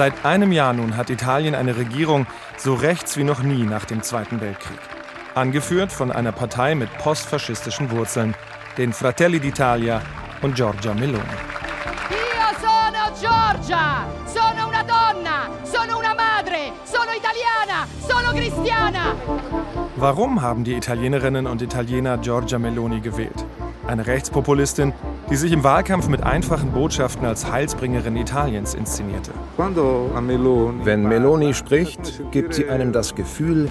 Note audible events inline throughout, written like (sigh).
Seit einem Jahr nun hat Italien eine Regierung so rechts wie noch nie nach dem Zweiten Weltkrieg. Angeführt von einer Partei mit postfaschistischen Wurzeln, den Fratelli d'Italia und Giorgia Meloni. Io sono Giorgia, sono una donna, sono una madre, sono italiana, sono cristiana. Warum haben die Italienerinnen und Italiener Giorgia Meloni gewählt? Eine Rechtspopulistin, die sich im Wahlkampf mit einfachen Botschaften als Heilsbringerin Italiens inszenierte. Wenn Meloni spricht, gibt sie einem das Gefühl,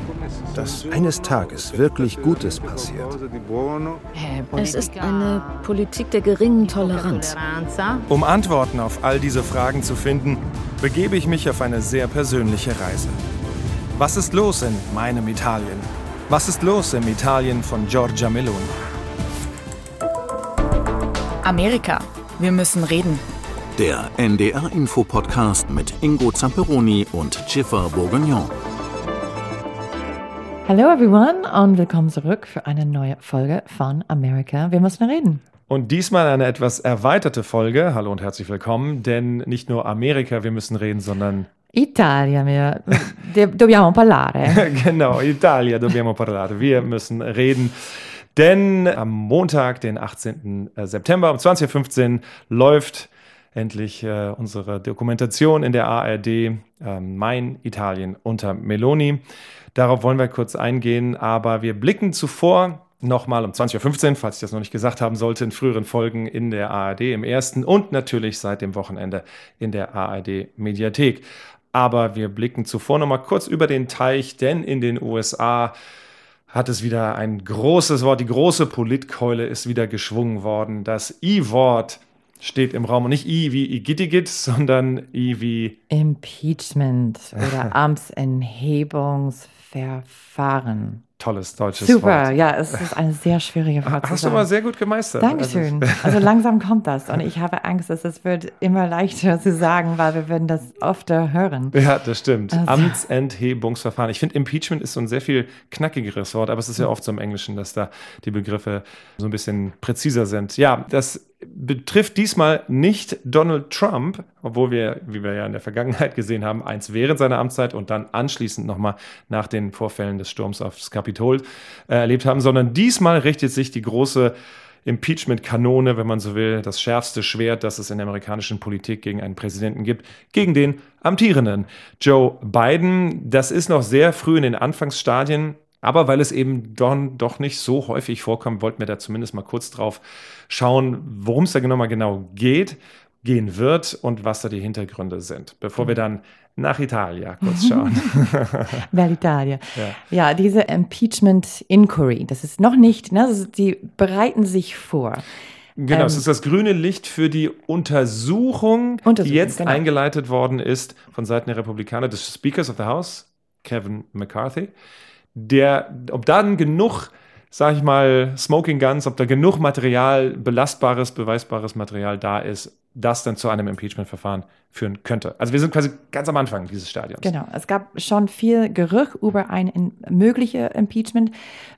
dass eines Tages wirklich Gutes passiert. Es ist eine Politik der geringen Toleranz. Um Antworten auf all diese Fragen zu finden, begebe ich mich auf eine sehr persönliche Reise. Was ist los in meinem Italien? Was ist los im Italien von Giorgia Meloni? Amerika. Wir müssen reden. Der NDR-Info-Podcast mit Ingo Zamperoni und Schiffer Bourguignon. Hallo everyone und willkommen zurück für eine neue Folge von Amerika. Wir müssen reden. Und diesmal eine etwas erweiterte Folge. Hallo und herzlich willkommen, denn nicht nur Amerika, wir müssen reden, sondern Italia, wir, dobbiamo parlare. (laughs) genau, Italia dobbiamo parlare. Wir müssen reden. Denn am Montag, den 18. September um 20.15 Uhr läuft endlich äh, unsere Dokumentation in der ARD ähm, Mein Italien unter Meloni. Darauf wollen wir kurz eingehen, aber wir blicken zuvor nochmal um 20.15 Uhr, falls ich das noch nicht gesagt haben sollte, in früheren Folgen in der ARD im ersten und natürlich seit dem Wochenende in der ARD Mediathek. Aber wir blicken zuvor nochmal kurz über den Teich, denn in den USA hat es wieder ein großes Wort, die große Politkeule ist wieder geschwungen worden. Das I-Wort steht im Raum und nicht I wie Igittigit, sondern I wie Impeachment oder (laughs) Amtsenthebungsverfahren. Tolles deutsches Super, Wort. ja, es ist eine sehr schwierige Frage. Hast du mal sehr gut gemeistert. Dankeschön. Also, Also langsam (laughs) kommt das und ich habe Angst, dass es wird immer leichter zu sagen, weil wir werden das öfter hören. ja, das stimmt. Also- Amtsenthebungsverfahren. Ich finde, Impeachment ist so ein sehr viel knackigeres Wort, aber es ist ja oft so im Englischen, dass da die Begriffe so ein bisschen präziser sind. Ja, das betrifft diesmal nicht Donald Trump, obwohl wir, wie wir ja in der Vergangenheit gesehen haben, eins während seiner Amtszeit und dann anschließend nochmal nach den Vorfällen des Sturms aufs Kapitol äh, erlebt haben, sondern diesmal richtet sich die große Impeachment-Kanone, wenn man so will, das schärfste Schwert, das es in der amerikanischen Politik gegen einen Präsidenten gibt, gegen den amtierenden Joe Biden. Das ist noch sehr früh in den Anfangsstadien. Aber weil es eben don, doch nicht so häufig vorkommt, wollten wir da zumindest mal kurz drauf schauen, worum es da genau mal genau geht, gehen wird und was da die Hintergründe sind, bevor wir dann nach Italia kurz schauen. (laughs) Bell'Italia. Ja. Ja. diese Impeachment Inquiry, das ist noch nicht, ne, die bereiten sich vor. Genau, Ähm, es ist das grüne Licht für die Untersuchung, die Untersuchung, jetzt genau. eingeleitet worden ist von Seiten der Republikaner des Speakers of the House, Kevin McCarthy. Der, ob dann genug, sag ich mal, Smoking Guns, ob da genug Material, belastbares, beweisbares Material da ist, das dann zu einem Impeachment-Verfahren führen könnte. Also wir sind quasi ganz am Anfang dieses Stadions. Genau, es gab schon viel Gerücht über ein in, mögliche Impeachment,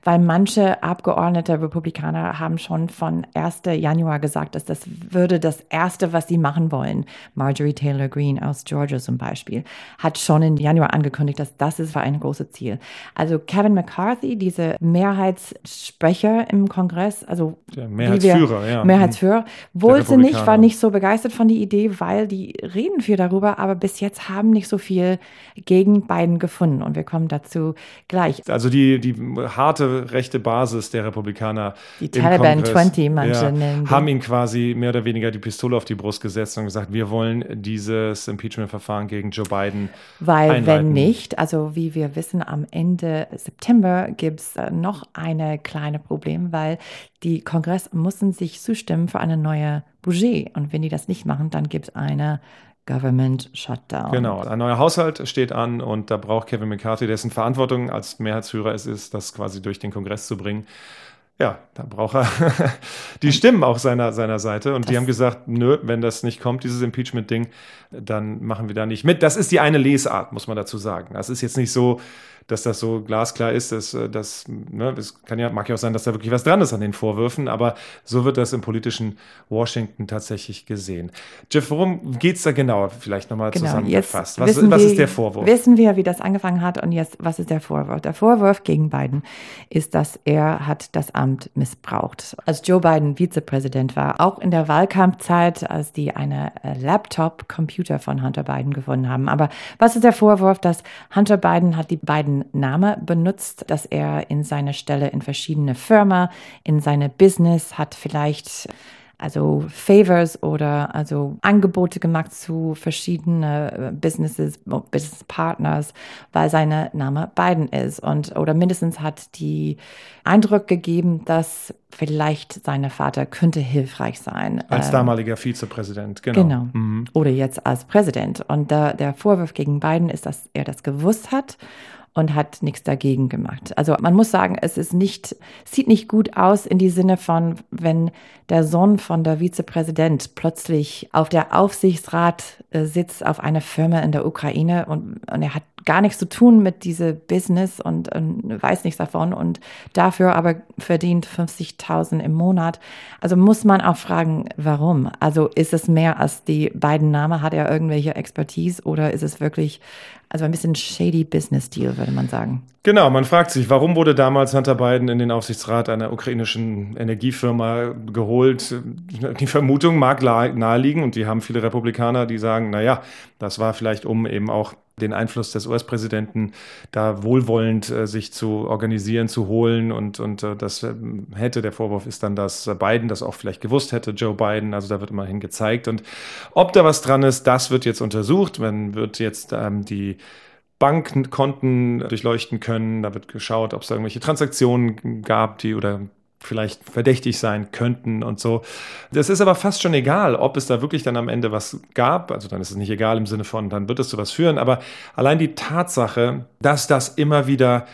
weil manche Abgeordnete Republikaner haben schon von 1. Januar gesagt, dass das würde das Erste, was sie machen wollen. Marjorie Taylor Greene aus Georgia zum Beispiel hat schon im Januar angekündigt, dass das ist war ein großes Ziel. Also Kevin McCarthy, diese Mehrheitssprecher im Kongress, also Der Mehrheitsführer, wir, ja. Mehrheitsführer, wollte nicht, war nicht so begeistert von der Idee, weil die reden viel darüber, aber bis jetzt haben nicht so viel gegen Biden gefunden. Und wir kommen dazu gleich. Also die, die harte rechte Basis der Republikaner. Die im Taliban Kongress, 20, manche nennen die. haben ihn quasi mehr oder weniger die Pistole auf die Brust gesetzt und gesagt, wir wollen dieses Impeachment-Verfahren gegen Joe Biden Weil einleiten. wenn nicht, also wie wir wissen, am Ende September gibt es noch eine kleine Problem, weil die Kongress müssen sich zustimmen für eine neue Budget. Und wenn die das nicht machen, dann gibt es eine Government Shutdown. Genau, ein neuer Haushalt steht an und da braucht Kevin McCarthy, dessen Verantwortung als Mehrheitsführer es ist, das quasi durch den Kongress zu bringen. ja, da braucht er (laughs) die Stimmen auch seiner, seiner Seite. Und das die haben gesagt, nö, wenn das nicht kommt, dieses Impeachment-Ding, dann machen wir da nicht mit. Das ist die eine Lesart, muss man dazu sagen. Das ist jetzt nicht so, dass das so glasklar ist, dass äh, das, ne, es kann ja, mag ja auch sein, dass da wirklich was dran ist an den Vorwürfen, aber so wird das im politischen Washington tatsächlich gesehen. Jeff, worum geht es da genau? Vielleicht nochmal genau, zusammengefasst. Was, was wir, ist der Vorwurf? Wissen wir, wie das angefangen hat und jetzt, was ist der Vorwurf? Der Vorwurf gegen Biden ist, dass er hat das Amt missbraucht. Als Joe Biden Vizepräsident war, auch in der Wahlkampfzeit, als die eine äh, Laptop-Computer von Hunter Biden gefunden haben. Aber was ist der Vorwurf, dass Hunter Biden hat die beiden Name benutzt, dass er in seine Stelle in verschiedene Firmen, in seine Business hat vielleicht also Favors oder also Angebote gemacht zu verschiedenen äh, Businesses, Business Partners, weil sein Name Biden ist und oder mindestens hat die Eindruck gegeben, dass vielleicht sein Vater könnte hilfreich sein. Als ähm, damaliger Vizepräsident, genau. Genau. Mhm. Oder jetzt als Präsident. Und der, der Vorwurf gegen Biden ist, dass er das gewusst hat und hat nichts dagegen gemacht. Also man muss sagen, es ist nicht, sieht nicht gut aus in die Sinne von, wenn der Sohn von der Vizepräsident plötzlich auf der Aufsichtsrat äh, sitzt auf einer Firma in der Ukraine und, und er hat gar nichts zu tun mit diesem Business und, und weiß nichts davon und dafür aber verdient 50.000 im Monat. Also muss man auch fragen, warum? Also ist es mehr als die beiden Namen? Hat er irgendwelche Expertise oder ist es wirklich also ein bisschen shady Business Deal, würde man sagen. Genau, man fragt sich, warum wurde damals Hunter Biden in den Aufsichtsrat einer ukrainischen Energiefirma geholt? Die Vermutung mag naheliegen und die haben viele Republikaner, die sagen, naja, das war vielleicht um eben auch den Einfluss des US-Präsidenten da wohlwollend äh, sich zu organisieren, zu holen. Und, und äh, das äh, hätte, der Vorwurf ist dann, dass Biden das auch vielleicht gewusst hätte, Joe Biden. Also da wird immerhin gezeigt. Und ob da was dran ist, das wird jetzt untersucht. Man wird jetzt ähm, die Bankkonten durchleuchten können. Da wird geschaut, ob es irgendwelche Transaktionen gab, die oder vielleicht verdächtig sein könnten und so. Das ist aber fast schon egal, ob es da wirklich dann am Ende was gab. Also dann ist es nicht egal im Sinne von, dann wird es zu was führen. Aber allein die Tatsache, dass das immer wieder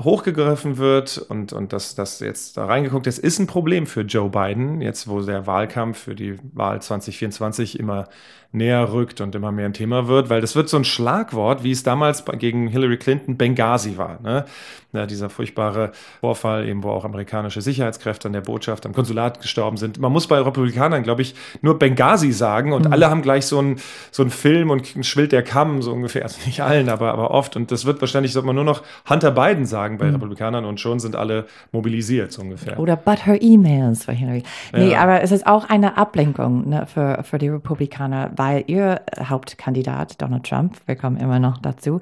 hochgegriffen wird und, und dass das jetzt da reingeguckt ist, ist ein Problem für Joe Biden, jetzt wo der Wahlkampf für die Wahl 2024 immer näher rückt und immer mehr ein Thema wird, weil das wird so ein Schlagwort, wie es damals gegen Hillary Clinton Benghazi war. Ne? Ja, dieser furchtbare Vorfall, eben wo auch amerikanische Sicherheitskräfte an der Botschaft, am Konsulat gestorben sind. Man muss bei Republikanern, glaube ich, nur Benghazi sagen und mhm. alle haben gleich so einen so einen Film und schwillt der Kamm, so ungefähr. Also nicht allen, aber, aber oft. Und das wird wahrscheinlich, sollte man nur noch Hunter Biden sagen bei mhm. Republikanern und schon sind alle mobilisiert, so ungefähr. Oder but her emails für Hillary. Nee, ja. aber es ist auch eine Ablenkung ne, für, für die Republikaner, weil ihr Hauptkandidat, Donald Trump, wir kommen immer noch dazu.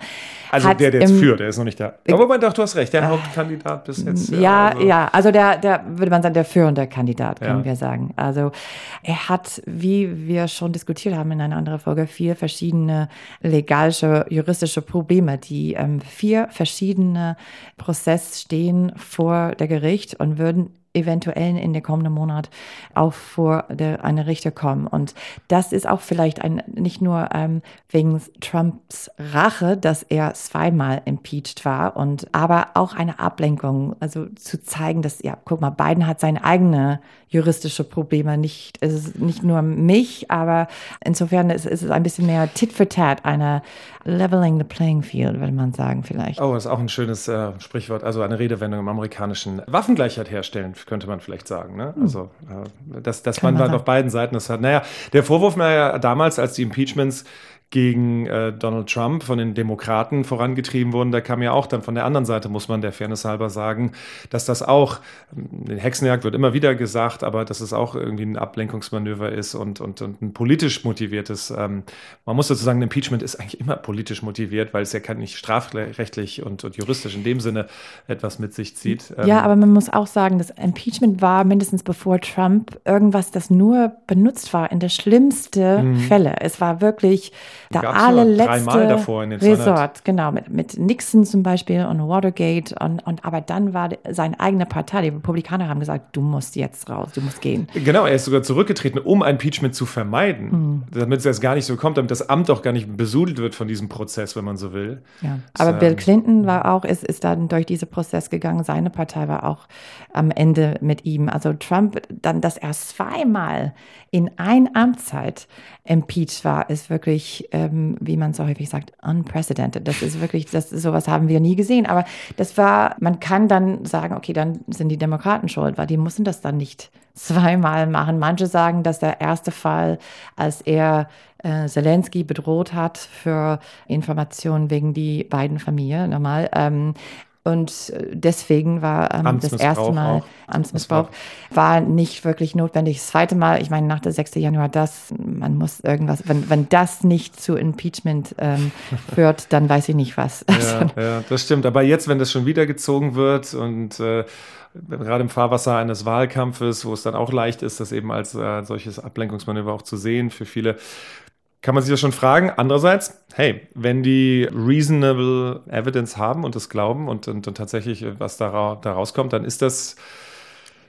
Also der, der jetzt führt, der ist noch nicht da. Aber man, doch, du hast recht, der äh, Hauptkandidat bis jetzt. Ja, ja, also. ja, also der, der, würde man sagen, der führende Kandidat, können ja. wir sagen. Also er hat, wie wir schon diskutiert haben in einer anderen Folge, vier verschiedene legalische, juristische Probleme, die ähm, vier verschiedene Prozesse stehen vor der Gericht und würden eventuell in der kommenden Monat auch vor der, eine Richter kommen. Und das ist auch vielleicht ein, nicht nur ähm, wegen Trumps Rache, dass er zweimal impeached war und aber auch eine Ablenkung, also zu zeigen, dass, ja, guck mal, Biden hat seine eigene juristische Probleme, nicht, es ist nicht nur mich, aber insofern ist, ist es ein bisschen mehr Tit for Tat, eine Leveling the Playing Field, würde man sagen, vielleicht. Oh, das ist auch ein schönes äh, Sprichwort, also eine Redewendung im amerikanischen Waffengleichheit herstellen, könnte man vielleicht sagen. Ne? Hm. Also, äh, dass, dass man, man auf beiden Seiten das hat. Naja, der Vorwurf war ja damals, als die Impeachments gegen äh, Donald Trump von den Demokraten vorangetrieben wurden, da kam ja auch dann von der anderen Seite, muss man der Fairness halber sagen, dass das auch, den Hexenjagd wird immer wieder gesagt, aber dass es auch irgendwie ein Ablenkungsmanöver ist und, und, und ein politisch motiviertes, ähm, man muss dazu sagen, ein Impeachment ist eigentlich immer politisch motiviert, weil es ja kann nicht strafrechtlich und, und juristisch in dem Sinne etwas mit sich zieht. Ähm, ja, aber man muss auch sagen, das Impeachment war mindestens bevor Trump irgendwas, das nur benutzt war in der schlimmsten mhm. Fälle. Es war wirklich nur allerletzte dreimal davor in den 200. Resort, genau, mit, mit Nixon zum Beispiel und Watergate. Und, und aber dann war seine eigene Partei, die Republikaner haben gesagt, du musst jetzt raus, du musst gehen. Genau, er ist sogar zurückgetreten, um ein Impeachment zu vermeiden, Mhm. damit es jetzt gar nicht so kommt, damit das Amt auch gar nicht besudelt wird von diesem Prozess, wenn man so will. Ja. Aber So. Bill Clinton war auch, ist, ist dann durch diesen Prozess gegangen. Seine Partei war auch am Ende mit ihm. Also Trump, dann, dass er zweimal in ein Amtszeit impeached war, ist wirklich, ähm, wie man so häufig sagt, unprecedented. Das ist wirklich, das sowas haben wir nie gesehen. Aber das war, man kann dann sagen, okay, dann sind die Demokraten schuld, weil die mussten das dann nicht (laughs) zweimal machen. Manche sagen, dass der erste Fall, als er äh, Zelensky bedroht hat für Informationen wegen die beiden Familien, normal. Ähm, und äh, deswegen war ähm, das erste Mal auch. Amtsmissbrauch war nicht wirklich notwendig. Das zweite Mal, ich meine, nach der 6. Januar, das, man muss irgendwas, wenn, wenn das nicht zu Impeachment ähm, (laughs) führt, dann weiß ich nicht was. Ja, ja, das stimmt. Aber jetzt, wenn das schon wieder gezogen wird und äh, gerade im Fahrwasser eines Wahlkampfes, wo es dann auch leicht ist, das eben als äh, solches Ablenkungsmanöver auch zu sehen für viele, kann man sich das schon fragen. Andererseits, hey, wenn die reasonable evidence haben und das glauben und, und, und tatsächlich was da, da rauskommt, dann ist das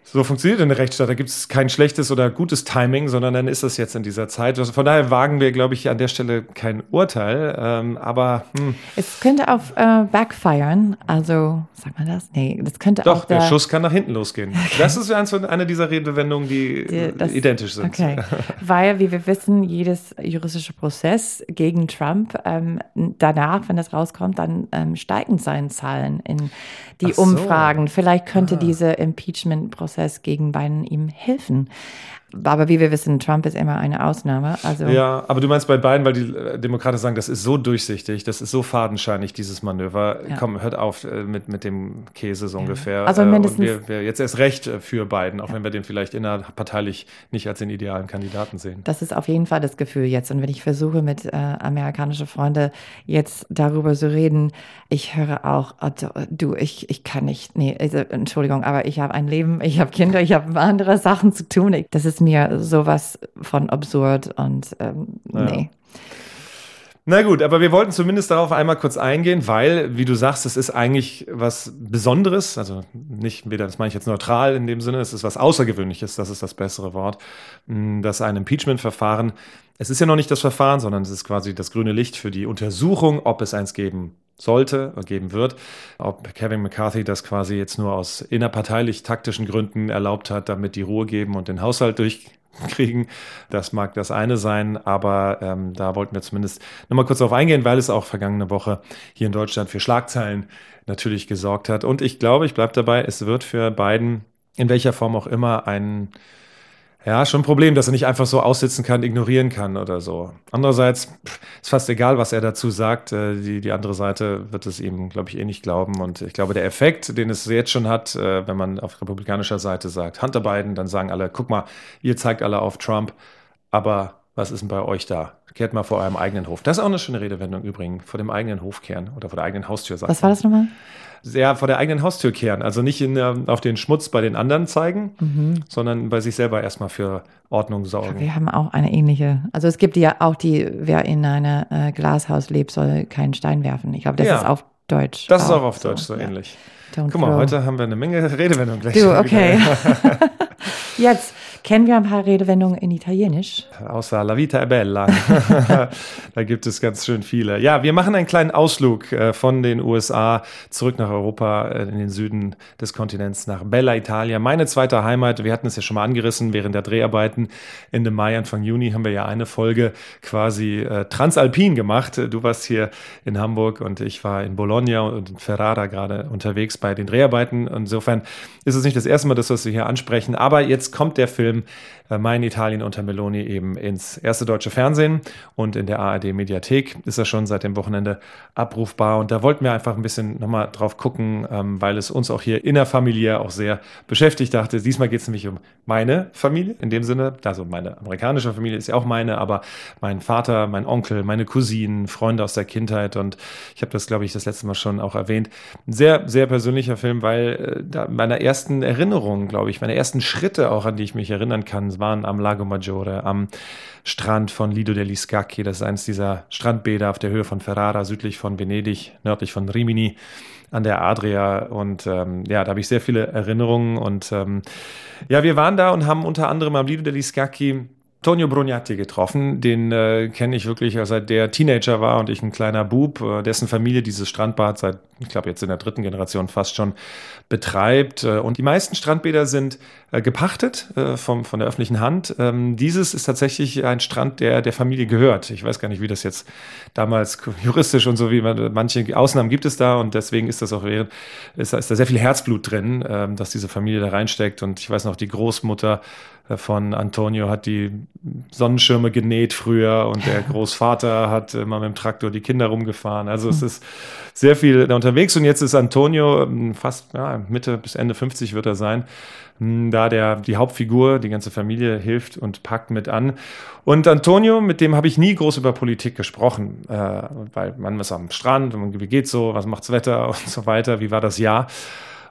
so funktioniert in der Rechtsstaat. Da gibt es kein schlechtes oder gutes Timing, sondern dann ist das jetzt in dieser Zeit. Also von daher wagen wir, glaube ich, an der Stelle kein Urteil. Ähm, aber hm, Es könnte auf äh, backfiren, also, sagt man das? Nee, das könnte doch, auch der Schuss kann nach hinten losgehen. (laughs) Das ist eins von- eine dieser Redewendungen, die, Die- das- identisch sind. Okay, (laughs) weil, wie wir wissen, jedes juristische Prozess gegen Trump ähm, danach, wenn das rauskommt, dann ähm, steigen seine Zahlen in die so. Ah. Umfragen. Vielleicht könnte dieser Impeachment-Prozess gegen Biden ihm helfen. Aber wie wir wissen, Trump ist immer eine Ausnahme. Also Ja, aber du meinst bei beiden, weil die äh, Demokraten sagen, das ist so durchsichtig, das ist so fadenscheinig, dieses Manöver. Ja. Komm, hört auf äh, mit, mit dem Käse so ungefähr. Also Äh, mindestens- Und wir, wir jetzt erst recht für Biden, auch wenn wir den vielleicht innerparteilich nicht als den idealen Kandidaten sehen. Das ist auf jeden Fall das Gefühl jetzt. Und wenn ich versuche, mit äh, amerikanischen Freunden jetzt darüber zu reden, ich höre auch, oh, du, ich, ich kann nicht, nee, also, Entschuldigung, aber ich habe ein Leben, ich habe Kinder, ich habe andere Sachen zu tun. Ich, das ist mir sowas von absurd und ähm, nee. Na gut, aber wir wollten zumindest darauf einmal kurz eingehen, weil, wie du sagst, es ist eigentlich was Besonderes, also nicht weder, das meine ich jetzt neutral in dem Sinne, es ist was Außergewöhnliches, das ist das bessere Wort, mh, dass ein Impeachment-Verfahren, es ist ja noch nicht das Verfahren, sondern es ist quasi das grüne Licht für die Untersuchung, ob es eins geben sollte oder geben wird, ob Kevin McCarthy das quasi jetzt nur aus innerparteilich taktischen Gründen erlaubt hat, damit die Ruhe geben und den Haushalt durchkriegen. Das mag das eine sein, aber ähm, da wollten wir zumindest nochmal kurz darauf eingehen, weil es auch vergangene Woche hier in Deutschland für Schlagzeilen natürlich gesorgt hat. Und ich glaube, ich bleibe dabei, es wird für Biden in welcher Form auch immer ein ja, schon ein Problem, dass er nicht einfach so aussitzen kann, ignorieren kann oder so. Andererseits pff, ist fast egal, was er dazu sagt. Äh, Die, die andere Seite wird es ihm, glaube ich, eh nicht glauben. Und ich glaube, der Effekt, den es jetzt schon hat, äh, wenn man auf republikanischer Seite sagt, Hunter Biden, dann sagen alle, guck mal, ihr zeigt alle auf Trump, aber was ist denn bei euch da? Kehrt mal vor eurem eigenen Hof. Das ist auch eine schöne Redewendung übrigens, vor dem eigenen Hof kehren oder vor der eigenen Haustür. sagt Was war das nochmal? Ja, vor der eigenen Haustür kehren. Also nicht in, der- auf den Schmutz bei den anderen zeigen, Mhm. sondern bei sich selber erstmal für Ordnung sorgen. Wir haben auch eine ähnliche. Also es gibt ja auch die, wer in einem äh, Glashaus lebt, soll keinen Stein werfen. Ich glaube, das Ja. ist auf Deutsch. Das ist auch auf Deutsch so ja. ähnlich. Don't Guck mal, throw. heute haben wir eine Menge (laughs) Redewendungen gleich. Du, okay. (laughs) (laughs) Jetzt kennen wir ein paar Redewendungen in Italienisch. Außer La Vita è Bella. (laughs) da gibt es ganz schön viele. Ja, wir machen einen kleinen Ausflug äh, von den USA zurück nach Europa, äh, in den Süden des Kontinents, nach Bella Italia. Meine zweite Heimat. Wir hatten es ja schon mal angerissen während der Dreharbeiten. Ende Mai, Anfang Juni haben wir ja eine Folge quasi äh, transalpin gemacht. Du warst hier in Hamburg und ich war in Bologna und in Ferrara gerade unterwegs bei den Dreharbeiten. Insofern ist es nicht das erste Mal, dass wir hier ansprechen. Aber jetzt kommt der Film äh, Mein Italien unter Meloni eben ins erste deutsche Fernsehen und in der ARD Mediathek ist er schon seit dem Wochenende abrufbar. Und da wollten wir einfach ein bisschen nochmal drauf gucken, ähm, weil es uns auch hier innerfamiliär auch sehr beschäftigt dachte. Diesmal geht es nämlich um meine Familie in dem Sinne. Also meine amerikanische Familie ist ja auch meine, aber mein Vater, mein Onkel, meine Cousinen, Freunde aus der Kindheit und ich habe das, glaube ich, das letzte Mal schon auch erwähnt. Ein sehr, sehr persönlicher Film, weil äh, meiner ersten Erinnerungen, glaube ich, meine ersten Schritte auch, an die ich mich erinnere, erinnern kann, waren am Lago Maggiore, am Strand von Lido degli Scacchi. Das ist eines dieser Strandbäder auf der Höhe von Ferrara, südlich von Venedig, nördlich von Rimini an der Adria. Und ähm, ja, da habe ich sehr viele Erinnerungen. Und ähm, ja, wir waren da und haben unter anderem am Lido degli Scacchi Tonio Brugnati getroffen. Den äh, kenne ich wirklich, seit der Teenager war und ich ein kleiner Bub, äh, dessen Familie dieses Strandbad seit, ich glaube, jetzt in der dritten Generation fast schon betreibt. Äh, und die meisten Strandbäder sind äh, gepachtet äh, vom, von der öffentlichen Hand. Ähm, dieses ist tatsächlich ein Strand, der der Familie gehört. Ich weiß gar nicht, wie das jetzt damals juristisch und so, wie man, manche Ausnahmen gibt es da und deswegen ist das auch, ist, ist da sehr viel Herzblut drin, ähm, dass diese Familie da reinsteckt. Und ich weiß noch, die Großmutter von Antonio hat die Sonnenschirme genäht früher und der (laughs) Großvater hat immer mit dem Traktor die Kinder rumgefahren. Also es ist sehr viel da unterwegs und jetzt ist Antonio ähm, fast ja, Mitte bis Ende 50 wird er sein. Hm, da der die Hauptfigur, die ganze Familie hilft und packt mit an. Und Antonio, mit dem habe ich nie groß über Politik gesprochen, äh, weil man ist am Strand, und wie geht's so, was macht's Wetter (laughs) und so weiter, wie war das Jahr?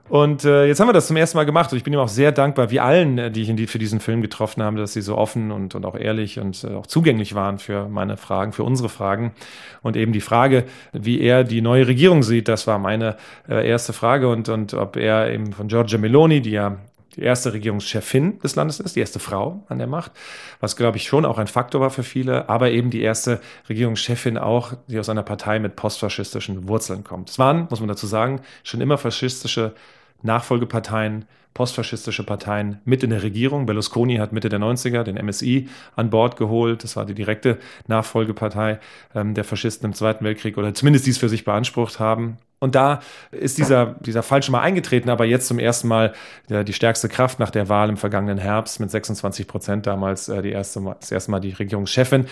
Und äh, jetzt haben wir das zum ersten Mal gemacht und ich bin ihm auch sehr dankbar, wie allen, äh, die ich in die, für diesen Film getroffen habe, dass sie so offen und, und auch ehrlich und äh, auch zugänglich waren für meine Fragen, für unsere Fragen. Und eben die Frage, wie er die neue Regierung sieht, das war meine äh, erste Frage und, und ob er eben von Giorgia Meloni, die ja die erste Regierungschefin des Landes ist, die erste Frau an der Macht, was, glaube ich, schon auch ein Faktor war für viele, aber eben die erste Regierungschefin auch, die aus einer Partei mit postfaschistischen Wurzeln kommt. Es waren, muss man dazu sagen, schon immer faschistische Nachfolgeparteien, postfaschistische Parteien mit in der Regierung. Berlusconi hat Mitte der 90er den MSI an Bord geholt. Das war die direkte Nachfolgepartei ähm, der Faschisten im Zweiten Weltkrieg oder zumindest dies für sich beansprucht haben. Und da ist dieser, dieser Fall schon mal eingetreten, aber jetzt zum ersten Mal äh, die stärkste Kraft nach der Wahl im vergangenen Herbst mit 26 Prozent damals äh, die erste Mal, das erste Mal die Regierungschefin.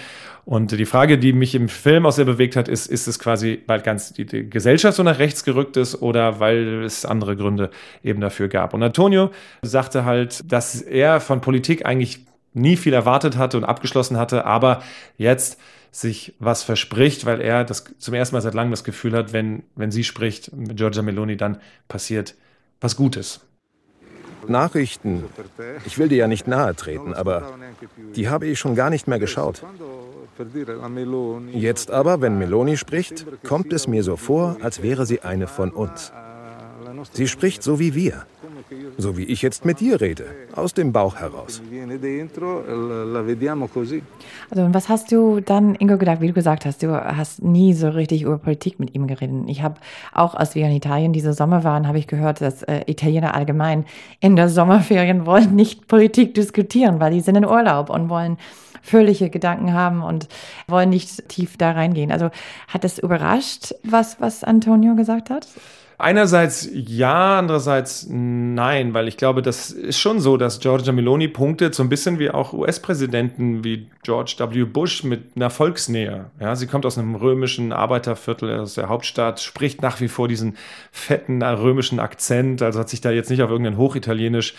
Und die Frage, die mich im Film auch sehr bewegt hat, ist, ist es quasi, weil ganz die, die Gesellschaft so nach rechts gerückt ist oder weil es andere Gründe eben dafür gab. Und Antonio sagte halt, dass er von Politik eigentlich nie viel erwartet hatte und abgeschlossen hatte, aber jetzt sich was verspricht, weil er das zum ersten Mal seit langem das Gefühl hat, wenn, wenn sie spricht mit Giorgia Meloni, dann passiert was Gutes. Nachrichten. Ich will dir ja nicht nahe treten, aber die habe ich schon gar nicht mehr geschaut. Jetzt aber, wenn Meloni spricht, kommt es mir so vor, als wäre sie eine von uns. Sie spricht so wie wir. So wie ich jetzt mit dir rede, aus dem Bauch heraus. Also und was hast du dann, Ingo, gedacht, wie du gesagt hast, du hast nie so richtig über Politik mit ihm geredet. Ich habe auch, als wir in Italien diese Sommer waren, habe ich gehört, dass äh, Italiener allgemein in der Sommerferien wollen nicht Politik diskutieren, weil die sind in Urlaub und wollen fröhliche Gedanken haben und wollen nicht tief da reingehen. Also hat es überrascht, was, was Antonio gesagt hat? Einerseits ja, andererseits nein, weil ich glaube, das ist schon so, dass Giorgia Meloni punktet so ein bisschen wie auch US-Präsidenten wie George W. Bush mit einer Volksnähe. Ja, sie kommt aus einem römischen Arbeiterviertel aus der Hauptstadt, spricht nach wie vor diesen fetten äh, römischen Akzent, also hat sich da jetzt nicht auf irgendein Hochitalienisch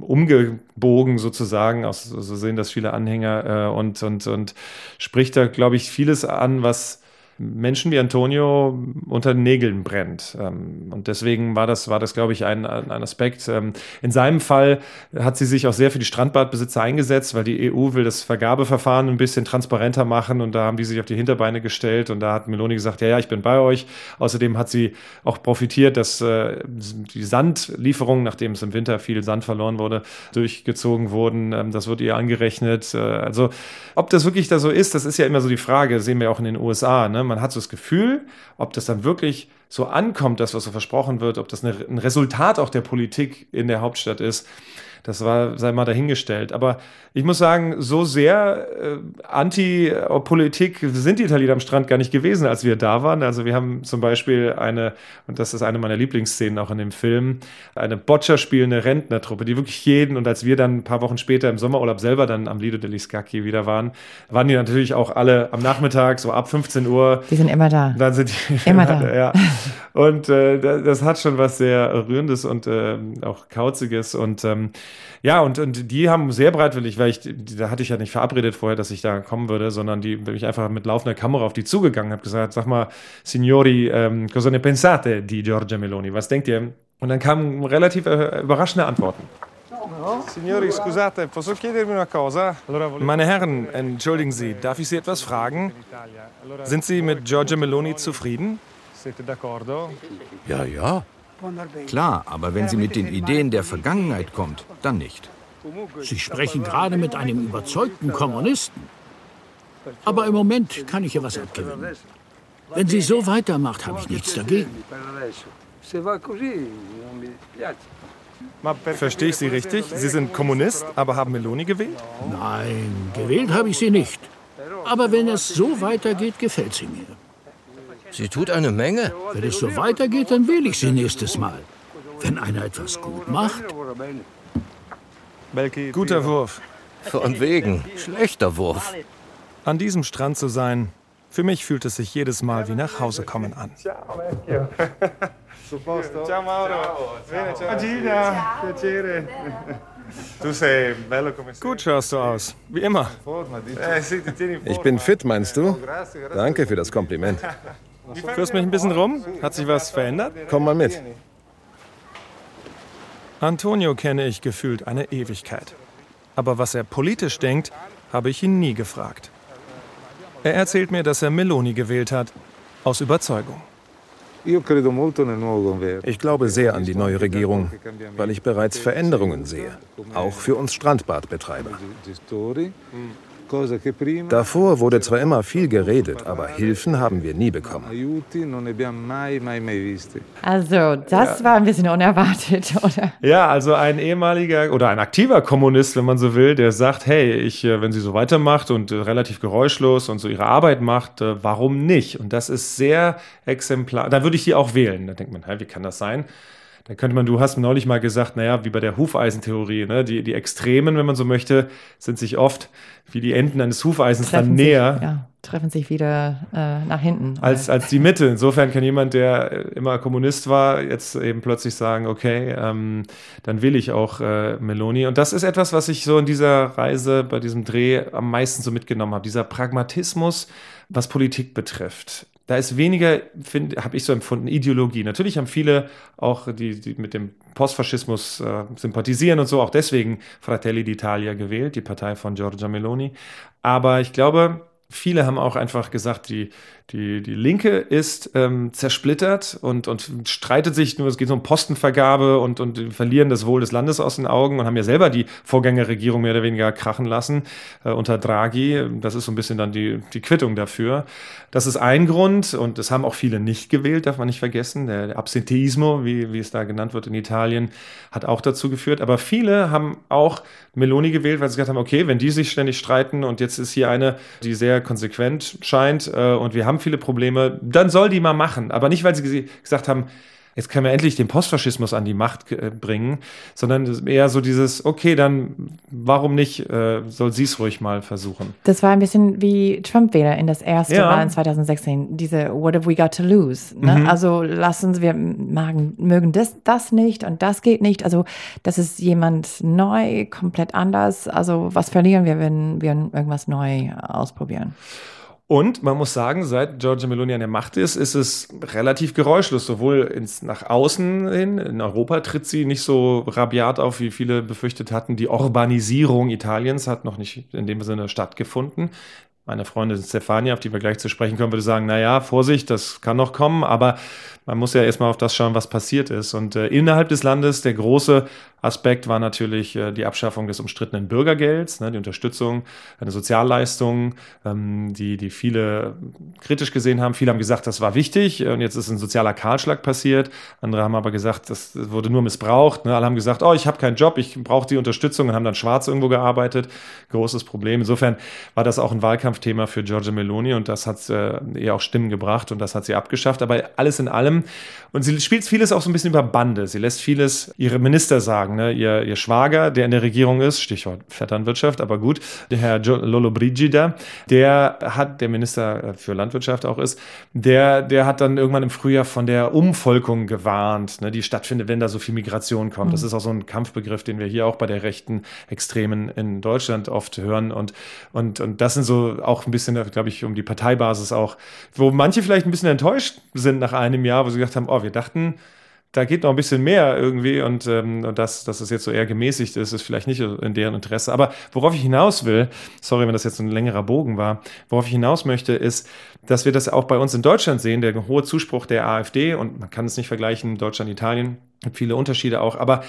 umgebogen sozusagen, so sehen das viele Anhänger äh, und, und, und spricht da, glaube ich, vieles an, was Menschen wie Antonio unter den Nägeln brennt. Ähm, und deswegen war das, war das glaube ich, ein, ein Aspekt. Ähm, in seinem Fall hat sie sich auch sehr für die Strandbadbesitzer eingesetzt, weil die EU will das Vergabeverfahren ein bisschen transparenter machen und da haben die sich auf die Hinterbeine gestellt und da hat Meloni gesagt, ja, ja, ich bin bei euch. Außerdem hat sie auch profitiert, dass äh, die Sandlieferungen, nachdem es im Winter viel Sand verloren wurde, durchgezogen wurden. Ähm, das wird ihr angerechnet. Äh, also ob das wirklich da so ist, das ist ja immer so die Frage, das sehen wir auch in den USA. Ne? Man hat so das Gefühl, ob das dann wirklich so ankommt, das, was so versprochen wird, ob das eine, ein Resultat auch der Politik in der Hauptstadt ist. Das war, sei mal dahingestellt. Aber ich muss sagen, so sehr äh, Anti-Politik sind die Italiener am Strand gar nicht gewesen, als wir da waren. Also wir haben zum Beispiel eine, und das ist eine meiner Lieblingsszenen auch in dem Film, eine Boccia spielende Rentnertruppe, die wirklich jeden, und als wir dann ein paar Wochen später im Sommerurlaub selber dann am Lido degli Scacchi wieder waren, waren die natürlich auch alle am Nachmittag, so ab 15 Uhr. Die sind immer da. Dann sind die (laughs) immer da. (laughs) ja. Und äh, das hat schon was sehr Rührendes und äh, auch Kauziges und ähm, ja, und, und die haben sehr bereitwillig, weil ich, da hatte ich ja nicht verabredet vorher, dass ich da kommen würde, sondern die bin ich einfach mit laufender Kamera auf die zugegangen, habe gesagt, sag mal, Signori, ähm, cosa ne pensate di Giorgia Meloni? Was denkt ihr? Und dann kamen relativ äh, überraschende Antworten. Meine Herren, entschuldigen Sie, darf ich Sie etwas fragen? Sind Sie mit Giorgia Meloni zufrieden? Ja, ja. Klar, aber wenn sie mit den Ideen der Vergangenheit kommt, dann nicht. Sie sprechen gerade mit einem überzeugten Kommunisten. Aber im Moment kann ich ihr was abgewinnen. Wenn sie so weitermacht, habe ich nichts dagegen. Verstehe ich Sie richtig? Sie sind Kommunist, aber haben Meloni gewählt? Nein, gewählt habe ich sie nicht. Aber wenn es so weitergeht, gefällt sie mir. Sie tut eine Menge. Wenn es so weitergeht, dann wähle ich sie nächstes Mal. Wenn einer etwas gut macht. Guter Wurf. Von wegen. Schlechter Wurf. An diesem Strand zu sein, für mich fühlt es sich jedes Mal wie nach Hause kommen an. Ciao Mauro. Gina, piacere. Gut schaust du aus, wie immer. Ich bin fit, meinst du? Danke für das Kompliment. Führst mich ein bisschen rum? Hat sich was verändert? Komm mal mit. Antonio kenne ich gefühlt eine Ewigkeit. Aber was er politisch denkt, habe ich ihn nie gefragt. Er erzählt mir, dass er Meloni gewählt hat, aus Überzeugung. Ich glaube sehr an die neue Regierung, weil ich bereits Veränderungen sehe, auch für uns Strandbadbetreiber. Davor wurde zwar immer viel geredet, aber Hilfen haben wir nie bekommen. Also, das war ein bisschen unerwartet, (laughs) oder? Ja, also ein ehemaliger oder ein aktiver Kommunist, wenn man so will, der sagt, hey, ich, äh, wenn sie so weitermacht und äh, relativ geräuschlos und so ihre Arbeit macht, äh, warum nicht? Und das ist sehr exemplar. Da würde ich die auch wählen. Da denkt man, hey, wie kann das sein? Da könnte man, du hast neulich mal gesagt, naja, wie bei der Hufeisentheorie, ne? die, die Extremen, wenn man so möchte, sind sich oft wie die Enden eines Hufeisens Treffen dann sich, näher ja, treffen sich wieder äh, nach hinten. als, als die Mitte. Insofern kann jemand, der immer Kommunist war, jetzt eben plötzlich sagen, okay, ähm, dann will ich auch äh, Meloni. Und das ist etwas, was ich so in dieser Reise, bei diesem Dreh am meisten so mitgenommen habe. Dieser Pragmatismus, was Politik betrifft. Da ist weniger, habe ich so empfunden, Ideologie. Natürlich haben viele auch, die, die mit dem Postfaschismus äh, sympathisieren und so, auch deswegen Fratelli d'Italia gewählt, die Partei von Giorgia Meloni. Aber ich glaube, viele haben auch einfach gesagt, die, die, die Linke ist ähm, zersplittert und, und streitet sich nur, es geht um Postenvergabe und, und verlieren das Wohl des Landes aus den Augen und haben ja selber die Vorgängerregierung mehr oder weniger krachen lassen äh, unter Draghi. Das ist so ein bisschen dann die, die Quittung dafür. Das ist ein Grund und das haben auch viele nicht gewählt, darf man nicht vergessen. Der, der Absenteismo, wie, wie es da genannt wird in Italien, hat auch dazu geführt. Aber viele haben auch Meloni gewählt, weil sie gesagt haben, okay, wenn die sich ständig streiten und jetzt ist hier eine, die sehr konsequent scheint äh, und wir haben viele Probleme, dann soll die mal machen. Aber nicht, weil sie gesagt haben, jetzt können wir endlich den Postfaschismus an die Macht äh, bringen, sondern eher so dieses, okay, dann warum nicht, äh, soll sie es ruhig mal versuchen. Das war ein bisschen wie Trump-Wähler in das erste Ja. Wahl in 2016. Diese What have we got to lose? Ne? Mhm. Also lassen wir magen, mögen das, das nicht und das geht nicht. Also das ist jemand neu, komplett anders. Also was verlieren wir, wenn wir irgendwas neu ausprobieren? Und man muss sagen, seit Giorgia Meloni an der Macht ist, ist es relativ geräuschlos, sowohl ins, nach außen hin. In Europa tritt sie nicht so rabiat auf, wie viele befürchtet hatten. Die Urbanisierung Italiens hat noch nicht in dem Sinne stattgefunden. Meine Freundin Stefania, auf die wir gleich zu sprechen kommen, würde sagen, naja, Vorsicht, das kann noch kommen, aber man muss ja erstmal auf das schauen, was passiert ist. Und äh, innerhalb des Landes, der große Aspekt war natürlich äh, die Abschaffung des umstrittenen Bürgergelds, ne, die Unterstützung, eine Sozialleistung, ähm, die, die viele kritisch gesehen haben. Viele haben gesagt, das war wichtig und jetzt ist ein sozialer Kahlschlag passiert. Andere haben aber gesagt, das wurde nur missbraucht. Ne. Alle haben gesagt, oh, ich habe keinen Job, ich brauche die Unterstützung und haben dann schwarz irgendwo gearbeitet. Großes Problem. Insofern war das auch ein Wahlkampfthema für Giorgia Meloni und das hat äh, ihr auch Stimmen gebracht und das hat sie abgeschafft. Aber alles in allem, und sie spielt vieles auch so ein bisschen über Bande. Sie lässt vieles ihre Minister sagen. Ne? Ihr, ihr Schwager, der in der Regierung ist, Stichwort Vetternwirtschaft, aber gut, der Herr Gio- Lollobrigida, der hat, der Minister äh, für Landwirtschaft auch ist, der, der hat dann irgendwann im Frühjahr von der Umvolkung gewarnt, ne, die stattfindet, wenn da so viel Migration kommt. Das ist auch so ein Kampfbegriff, den wir hier auch bei der rechten Extremen in Deutschland oft hören. Und, und, und das sind so auch ein bisschen, glaube ich, um die Parteibasis auch, wo manche vielleicht ein bisschen enttäuscht sind nach einem Jahr, wo sie gesagt haben, oh, wir dachten, da geht noch ein bisschen mehr irgendwie und, ähm, und das, dass es jetzt so eher gemäßigt ist, ist vielleicht nicht in deren Interesse. Aber worauf ich hinaus will, sorry, wenn das jetzt ein längerer Bogen war, worauf ich hinaus möchte, ist, dass wir das auch bei uns in Deutschland sehen, der hohe Zuspruch der AfD und man kann es nicht vergleichen, Deutschland, Italien, viele Unterschiede auch, aber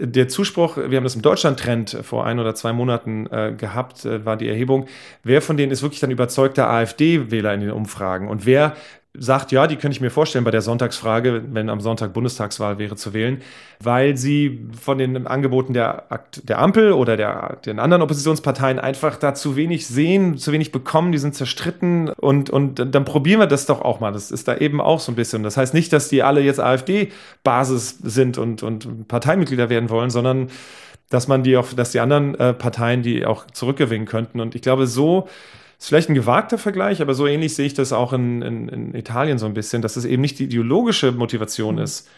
der Zuspruch, wir haben das im Deutschland-Trend vor ein oder zwei Monaten äh, gehabt, äh, war die Erhebung, wer von denen ist wirklich dann überzeugter AfD-Wähler in den Umfragen? Und wer sagt, ja, die könnte ich mir vorstellen bei der Sonntagsfrage, wenn am Sonntag Bundestagswahl wäre zu wählen, weil sie von den Angeboten der, der Ampel oder der, den anderen Oppositionsparteien einfach da zu wenig sehen, zu wenig bekommen, die sind zerstritten und, und dann probieren wir das doch auch mal. Das ist da eben auch so ein bisschen. Das heißt nicht, dass die alle jetzt AfD-Basis sind und, und Parteimitglieder werden wollen, sondern dass man die auch, dass die anderen äh, Parteien die auch zurückgewinnen könnten. Und ich glaube, so ist vielleicht ein gewagter Vergleich, aber so ähnlich sehe ich das auch in, in, in Italien so ein bisschen, dass es eben nicht die ideologische Motivation mhm. ist,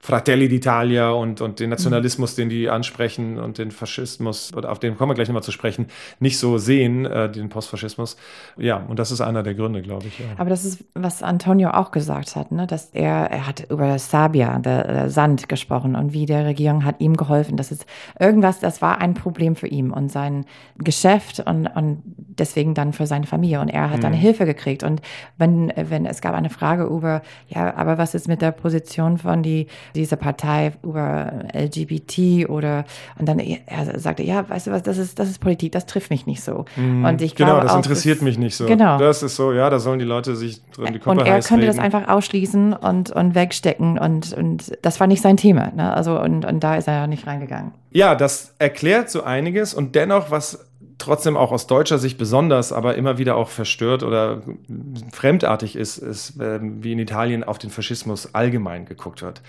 Fratelli d'Italia und, und den Nationalismus, den die ansprechen und den Faschismus, auf den kommen wir gleich nochmal zu sprechen, nicht so sehen, äh, den Postfaschismus. Ja, und das ist einer der Gründe, glaube ich. Ja. Aber das ist, was Antonio auch gesagt hat, ne? dass er, er hat über Sabia, der, der Sand, gesprochen und wie der Regierung hat ihm geholfen. Das ist irgendwas, das war ein Problem für ihn und sein Geschäft und, und deswegen dann für seine Familie. Und er hat dann mhm. Hilfe gekriegt. Und wenn, wenn es gab eine Frage über, ja, aber was ist mit der Position von die diese Partei über LGBT oder und dann er sagte, ja, weißt du was, das ist, das ist Politik, das trifft mich nicht so. Mhm. Und ich genau, das auch, interessiert mich nicht so. Genau. Das ist so, ja, da sollen die Leute sich drin die Köpfe Und er könnte reden. das einfach ausschließen und, und wegstecken und, und das war nicht sein Thema. Ne? Also und, und da ist er ja nicht reingegangen. Ja, das erklärt so einiges und dennoch, was trotzdem auch aus deutscher Sicht besonders, aber immer wieder auch verstört oder fremdartig ist, ist, ähm, wie in Italien auf den Faschismus allgemein geguckt wird.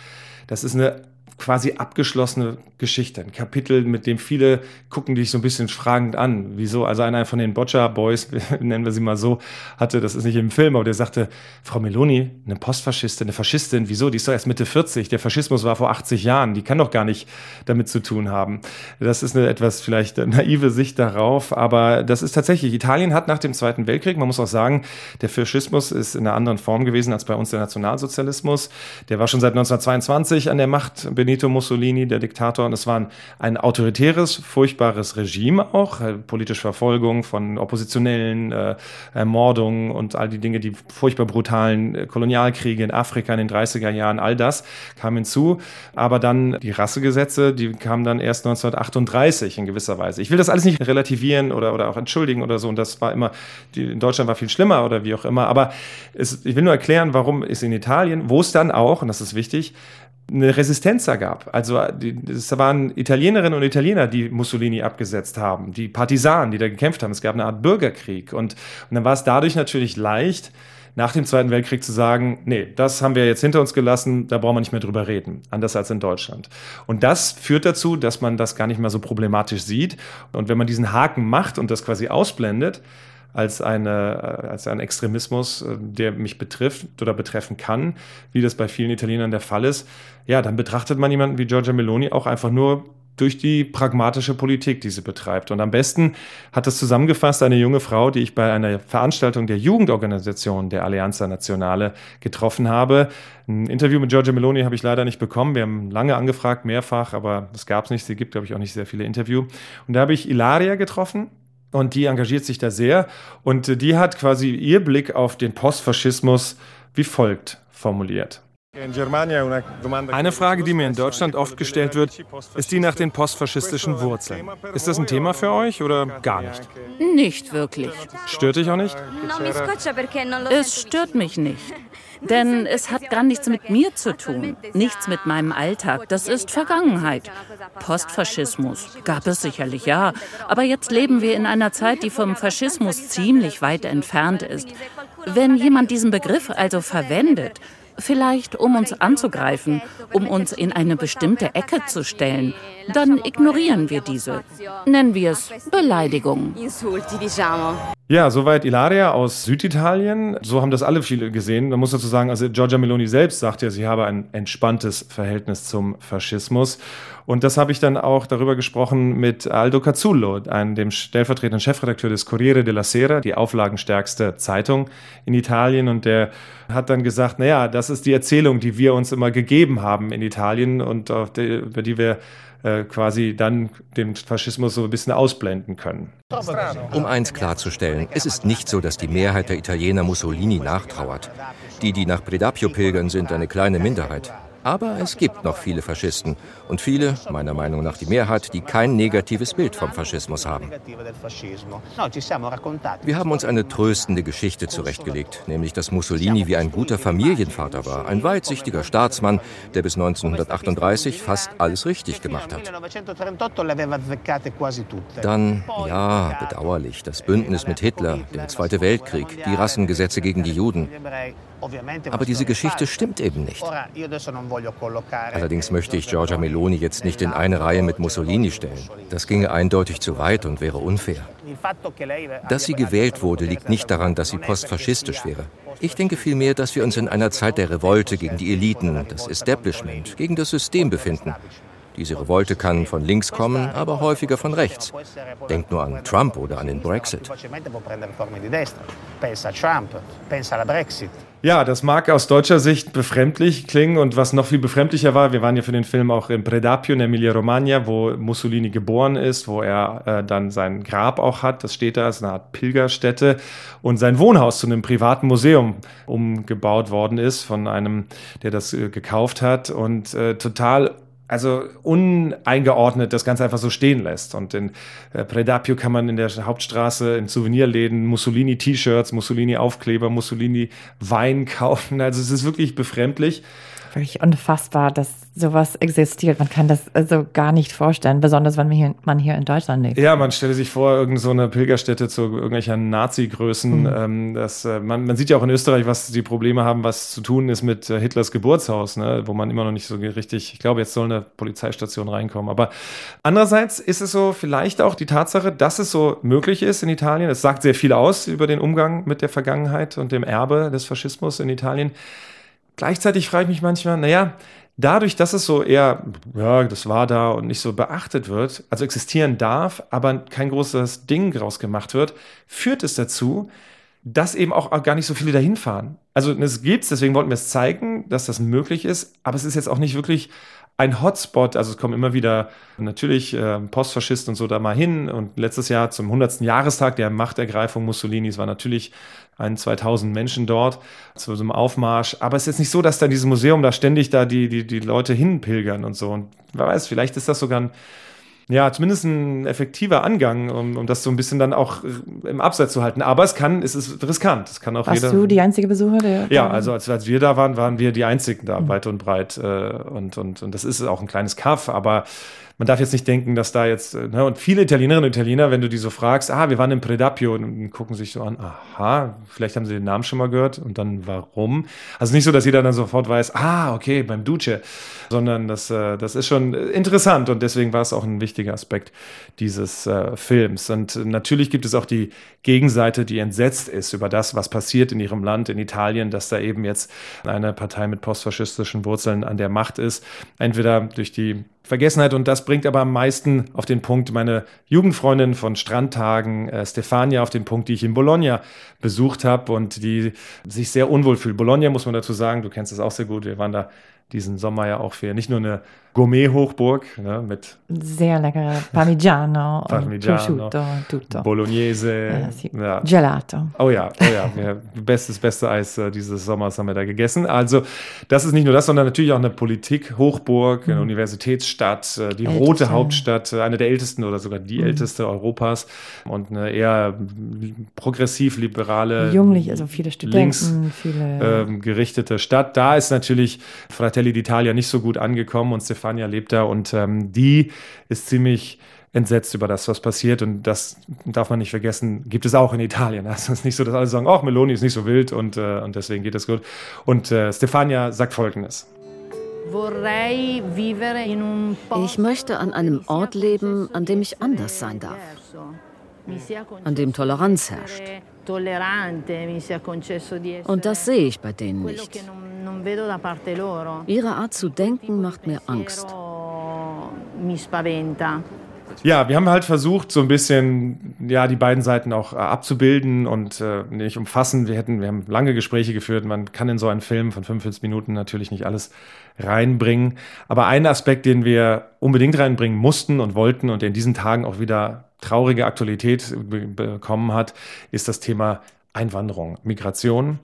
Das ist eine quasi abgeschlossene Geschichte, ein Kapitel, mit dem viele gucken dich so ein bisschen fragend an. Wieso? Also einer von den Boccia Boys, (laughs) nennen wir sie mal so, hatte, das ist nicht im Film, aber der sagte, Frau Meloni, eine Postfaschistin, eine Faschistin, wieso? Die ist doch erst Mitte 40, der Faschismus war vor 80 Jahren, die kann doch gar nicht damit zu tun haben. Das ist eine etwas vielleicht naive Sicht darauf, aber das ist tatsächlich, Italien hat nach dem Zweiten Weltkrieg, man muss auch sagen, der Faschismus ist in einer anderen Form gewesen als bei uns der Nationalsozialismus. Der war schon seit 1922 an der Macht, Benito Mussolini, der Diktator. Und es war ein, ein autoritäres, furchtbares Regime auch, äh, politische Verfolgung von Oppositionellen, äh, Ermordungen und all die Dinge, die furchtbar brutalen äh, Kolonialkriege in Afrika in den 30er Jahren, all das kam hinzu. Aber dann die Rassegesetze, die kamen dann erst 1938 in gewisser Weise. Ich will das alles nicht relativieren oder, oder auch entschuldigen oder so. Und das war immer, die, in Deutschland war viel schlimmer oder wie auch immer. Aber es, ich will nur erklären, warum es in Italien, wo es dann auch, und das ist wichtig, eine Resistenz ergab. Also es waren Italienerinnen und Italiener, die Mussolini abgesetzt haben, die Partisanen, die da gekämpft haben. Es gab eine Art Bürgerkrieg. Und, und dann war es dadurch natürlich leicht, nach dem Zweiten Weltkrieg zu sagen, nee, das haben wir jetzt hinter uns gelassen, da brauchen wir nicht mehr drüber reden, anders als in Deutschland. Und das führt dazu, dass man das gar nicht mehr so problematisch sieht. Und wenn man diesen Haken macht und das quasi ausblendet, als, eine, äh, als ein Extremismus, äh, der mich betrifft oder betreffen kann, wie das bei vielen Italienern der Fall ist, ja, dann betrachtet man jemanden wie Giorgia Meloni auch einfach nur durch die pragmatische Politik, die sie betreibt. Und am besten hat das zusammengefasst eine junge Frau, die ich bei einer Veranstaltung der Jugendorganisation der Alleanza Nazionale getroffen habe. Ein Interview mit Giorgia Meloni habe ich leider nicht bekommen. Wir haben lange angefragt, mehrfach, aber es gab es nicht. Sie gibt, glaube ich, auch nicht sehr viele Interviews. Und da habe ich Ilaria getroffen. Und die engagiert sich da sehr. Und äh, die hat quasi ihr Blick auf den Postfaschismus wie folgt formuliert. Eine Frage, die mir in Deutschland oft gestellt wird, ist die nach den postfaschistischen Wurzeln. Ist das ein Thema für euch oder gar nicht? Nicht wirklich. Stört dich auch nicht? Es stört mich nicht. Denn es hat gar nichts mit mir zu tun, nichts mit meinem Alltag. Das ist Vergangenheit. Postfaschismus gab es sicherlich, ja. Aber jetzt leben wir in einer Zeit, die vom Faschismus ziemlich weit entfernt ist. Wenn jemand diesen Begriff also verwendet, Vielleicht um uns anzugreifen, um uns in eine bestimmte Ecke zu stellen. Dann ignorieren wir diese. Nennen wir es Beleidigung. Ja, soweit Ilaria aus Süditalien. So haben das alle viele gesehen. Man muss dazu sagen, also Giorgia Meloni selbst sagt ja, sie habe ein entspanntes Verhältnis zum Faschismus. Und das habe ich dann auch darüber gesprochen mit Aldo Cazzullo, einem, dem stellvertretenden Chefredakteur des Corriere della Sera, die auflagenstärkste Zeitung in Italien. Und der hat dann gesagt, naja, das ist die Erzählung, die wir uns immer gegeben haben in Italien und die, über die wir äh, quasi dann den Faschismus so ein bisschen ausblenden können. Um eins klarzustellen, es ist nicht so, dass die Mehrheit der Italiener Mussolini nachtrauert. Die, die nach Predapio pilgern, sind eine kleine Minderheit. Aber es gibt noch viele Faschisten und viele, meiner Meinung nach die Mehrheit, die kein negatives Bild vom Faschismus haben. Wir haben uns eine tröstende Geschichte zurechtgelegt, nämlich dass Mussolini wie ein guter Familienvater war, ein weitsichtiger Staatsmann, der bis 1938 fast alles richtig gemacht hat. Dann, ja, bedauerlich, das Bündnis mit Hitler, der Zweite Weltkrieg, die Rassengesetze gegen die Juden. Aber diese Geschichte stimmt eben nicht. Allerdings möchte ich Giorgia Meloni jetzt nicht in eine Reihe mit Mussolini stellen. Das ginge eindeutig zu weit und wäre unfair. Dass sie gewählt wurde, liegt nicht daran, dass sie postfaschistisch wäre. Ich denke vielmehr, dass wir uns in einer Zeit der Revolte gegen die Eliten, das Establishment, gegen das System befinden. Diese Revolte kann von links kommen, aber häufiger von rechts. Denkt nur an Trump oder an den Brexit. Ja, das mag aus deutscher Sicht befremdlich klingen und was noch viel befremdlicher war, wir waren ja für den Film auch in Predapio in Emilia-Romagna, wo Mussolini geboren ist, wo er äh, dann sein Grab auch hat, das steht da, ist eine Art Pilgerstätte und sein Wohnhaus zu einem privaten Museum umgebaut worden ist von einem, der das äh, gekauft hat und äh, total also uneingeordnet das Ganze einfach so stehen lässt. Und in äh, Predapio kann man in der Hauptstraße in Souvenirläden Mussolini-T-Shirts, Mussolini-Aufkleber, Mussolini-Wein kaufen. Also es ist wirklich befremdlich wirklich unfassbar, dass sowas existiert. Man kann das also gar nicht vorstellen, besonders wenn man hier, man hier in Deutschland lebt. Ja, man stelle sich vor, irgendeine so Pilgerstätte zu irgendwelchen Nazi-Größen. Mhm. Ähm, das, äh, man, man, sieht ja auch in Österreich, was die Probleme haben, was zu tun ist mit äh, Hitlers Geburtshaus, ne, wo man immer noch nicht so richtig, ich glaube, jetzt soll eine Polizeistation reinkommen. Aber andererseits ist es so vielleicht auch die Tatsache, dass es so möglich ist in Italien. Es sagt sehr viel aus über den Umgang mit der Vergangenheit und dem Erbe des Faschismus in Italien Gleichzeitig frage ich mich manchmal, naja, dadurch, dass es so eher, ja, das war da und nicht so beachtet wird, also existieren darf, aber kein großes Ding draus gemacht wird, führt es dazu, dass eben auch gar nicht so viele dahin fahren. Also es gibt's, deswegen wollten wir es zeigen, dass das möglich ist, aber es ist jetzt auch nicht wirklich ein Hotspot. Also es kommen immer wieder natürlich äh, Postfaschisten und so da mal hin. Und letztes Jahr zum 100. Jahrestag der Machtergreifung Mussolinis war natürlich ein 2000 Menschen dort zu so einem Aufmarsch. Aber es ist jetzt nicht so, dass da in diesem Museum da ständig da die, die, die Leute hinpilgern und so. Und wer weiß, vielleicht ist das sogar ein ja, zumindest ein effektiver Angang, um, um das so ein bisschen dann auch äh, im Abseits zu halten. Aber es kann, es ist riskant. Es kann auch Warst jeder. du die einzige Besucher? Der ja, also als, als wir da waren, waren wir die einzigen da, mhm. weit und breit. Äh, und, und, und das ist auch ein kleines Kaff, aber man darf jetzt nicht denken, dass da jetzt, äh, ne, und viele Italienerinnen und Italiener, wenn du die so fragst, ah, wir waren im Predapio und gucken sich so an, aha, vielleicht haben sie den Namen schon mal gehört und dann warum? Also nicht so, dass jeder dann sofort weiß, ah, okay, beim Duce, sondern das, äh, das ist schon interessant und deswegen war es auch ein wichtiger Aspekt dieses äh, Films. Und natürlich gibt es auch die Gegenseite, die entsetzt ist über das, was passiert in ihrem Land, in Italien, dass da eben jetzt eine Partei mit postfaschistischen Wurzeln an der Macht ist. Entweder durch die Vergessenheit und das bringt aber am meisten auf den Punkt meine Jugendfreundin von Strandtagen, äh, Stefania, auf den Punkt, die ich in Bologna besucht habe und die sich sehr unwohl fühlt. Bologna muss man dazu sagen, du kennst es auch sehr gut, wir waren da diesen Sommer ja auch für nicht nur eine Gourmet-Hochburg ne, mit sehr leckere Parmigiano, Parmigiano tutto. Bolognese, ja, sì. ja. Gelato. Oh ja, oh ja, wir, (laughs) bestes, beste Eis äh, dieses Sommers haben wir da gegessen. Also das ist nicht nur das, sondern natürlich auch eine Politik-Hochburg, eine mhm. Universitätsstadt, äh, die Älteste. rote Hauptstadt, äh, eine der ältesten oder sogar die mhm. älteste Europas und eine eher progressiv-liberale, junglich, also viele Studenten, links, viele ähm, gerichtete Stadt. Da ist natürlich Fratelli d'Italia nicht so gut angekommen und Stefan Stefania lebt da und ähm, die ist ziemlich entsetzt über das, was passiert. Und das darf man nicht vergessen, gibt es auch in Italien. (laughs) Also es ist nicht so, dass alle sagen, ach, Meloni ist nicht so wild und, äh, und deswegen geht es gut. Und äh, Stefania sagt Folgendes. Ich möchte an einem Ort leben, an dem ich anders sein darf, an dem Toleranz herrscht. Und das sehe ich bei denen nicht. Ihre Art zu denken macht mir Angst. Ja, wir haben halt versucht, so ein bisschen, ja, die beiden Seiten auch äh, abzubilden und äh, nicht umfassen. Wir hätten, wir haben lange Gespräche geführt. Man kann in so einen Film von 45 Minuten natürlich nicht alles reinbringen. Aber ein Aspekt, den wir unbedingt reinbringen mussten und wollten und der in diesen Tagen auch wieder traurige Aktualität bekommen hat, ist das Thema Einwanderung, Migration.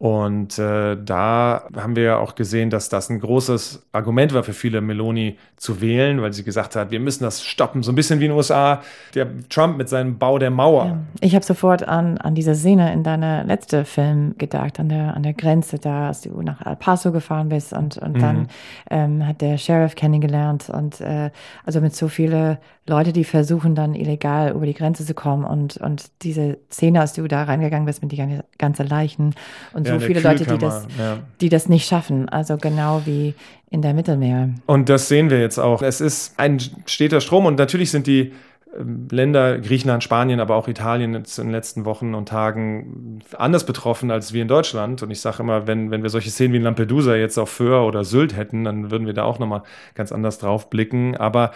Und äh, da haben wir ja auch gesehen, dass das ein großes Argument war für viele, Meloni zu wählen, weil sie gesagt hat, wir müssen das stoppen. So ein bisschen wie in den USA, der Trump mit seinem Bau der Mauer. Ja. Ich habe sofort an, an diese Szene in deiner letzten Film gedacht, an der, an der Grenze, da als du nach El Paso gefahren bist und, und mhm. dann ähm, hat der Sheriff kennengelernt und äh, also mit so vielen Leute, die versuchen dann illegal über die Grenze zu kommen und, und diese Szene, als du da reingegangen bist mit die ganze Leichen und so viele Leute, die das, ja. die das nicht schaffen. Also genau wie in der Mittelmeer. Und das sehen wir jetzt auch. Es ist ein steter Strom und natürlich sind die ähm, Länder, Griechenland, Spanien, aber auch Italien jetzt in den letzten Wochen und Tagen anders betroffen als wir in Deutschland. Und ich sage immer, wenn, wenn wir solche Szenen wie in Lampedusa jetzt auf Föhr oder Sylt hätten, dann würden wir da auch nochmal ganz anders drauf blicken. Aber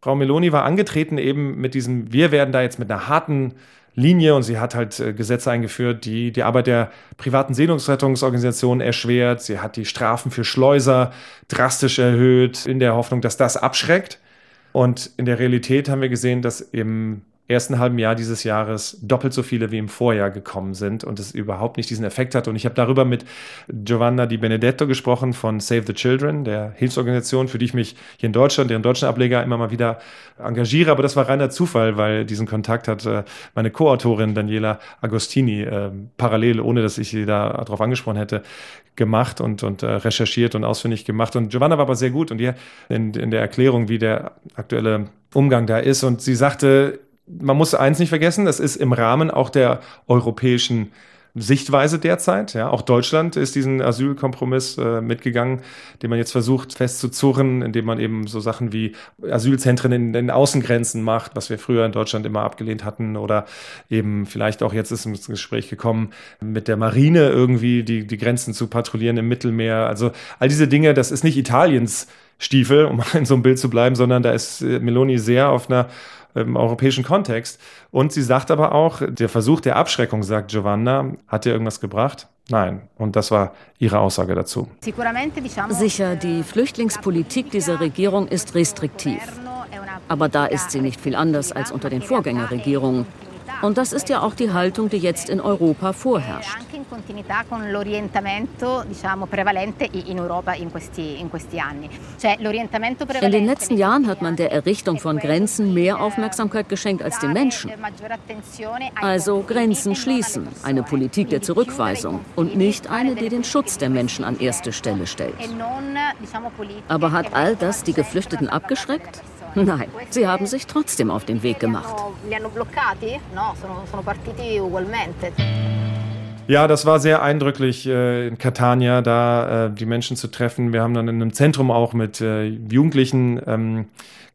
Frau Meloni war angetreten eben mit diesem, wir werden da jetzt mit einer harten Linie und sie hat halt äh, Gesetze eingeführt, die die Arbeit der privaten Seenotrettungsorganisationen erschwert. Sie hat die Strafen für Schleuser drastisch erhöht, in der Hoffnung, dass das abschreckt. Und in der Realität haben wir gesehen, dass im ersten halben Jahr dieses Jahres doppelt so viele wie im Vorjahr gekommen sind und es überhaupt nicht diesen Effekt hat. Und ich habe darüber mit Giovanna Di Benedetto gesprochen von Save the Children, der Hilfsorganisation, für die ich mich hier in Deutschland, deren deutschen Ableger immer mal wieder engagiere. Aber das war reiner Zufall, weil diesen Kontakt hat äh, meine Co-Autorin Daniela Agostini äh, parallel, ohne dass ich sie da darauf angesprochen hätte, gemacht und, und äh, recherchiert und ausfindig gemacht. Und Giovanna war aber sehr gut und die in, in der Erklärung, wie der aktuelle Umgang da ist. Und sie sagte, man muss eins nicht vergessen, das ist im Rahmen auch der europäischen Sichtweise derzeit. Ja, auch Deutschland ist diesen Asylkompromiss äh, mitgegangen, den man jetzt versucht festzuzurren, indem man eben so Sachen wie Asylzentren in den Außengrenzen macht, was wir früher in Deutschland immer abgelehnt hatten, oder eben vielleicht auch jetzt ist ins Gespräch gekommen, mit der Marine irgendwie die, die Grenzen zu patrouillieren im Mittelmeer. Also all diese Dinge, das ist nicht Italiens Stiefel, um (laughs) in so einem Bild zu bleiben, sondern da ist äh, Meloni sehr auf einer im europäischen Kontext. Und sie sagt aber auch, der Versuch der Abschreckung, sagt Giovanna, hat dir irgendwas gebracht? Nein. Und das war ihre Aussage dazu. Sicher, die Flüchtlingspolitik dieser Regierung ist restriktiv. Aber da ist sie nicht viel anders als unter den Vorgängerregierungen. Und das ist ja auch die Haltung, die jetzt in Europa vorherrscht. In den letzten Jahren hat man der Errichtung von Grenzen mehr Aufmerksamkeit geschenkt als den Menschen. Also Grenzen schließen, eine Politik der Zurückweisung und nicht eine, die den Schutz der Menschen an erste Stelle stellt. Aber hat all das die Geflüchteten abgeschreckt? Nein, sie haben sich trotzdem auf den Weg gemacht. Ja, das war sehr eindrücklich äh, in Catania, da äh, die Menschen zu treffen. Wir haben dann in einem Zentrum auch mit äh, Jugendlichen ähm,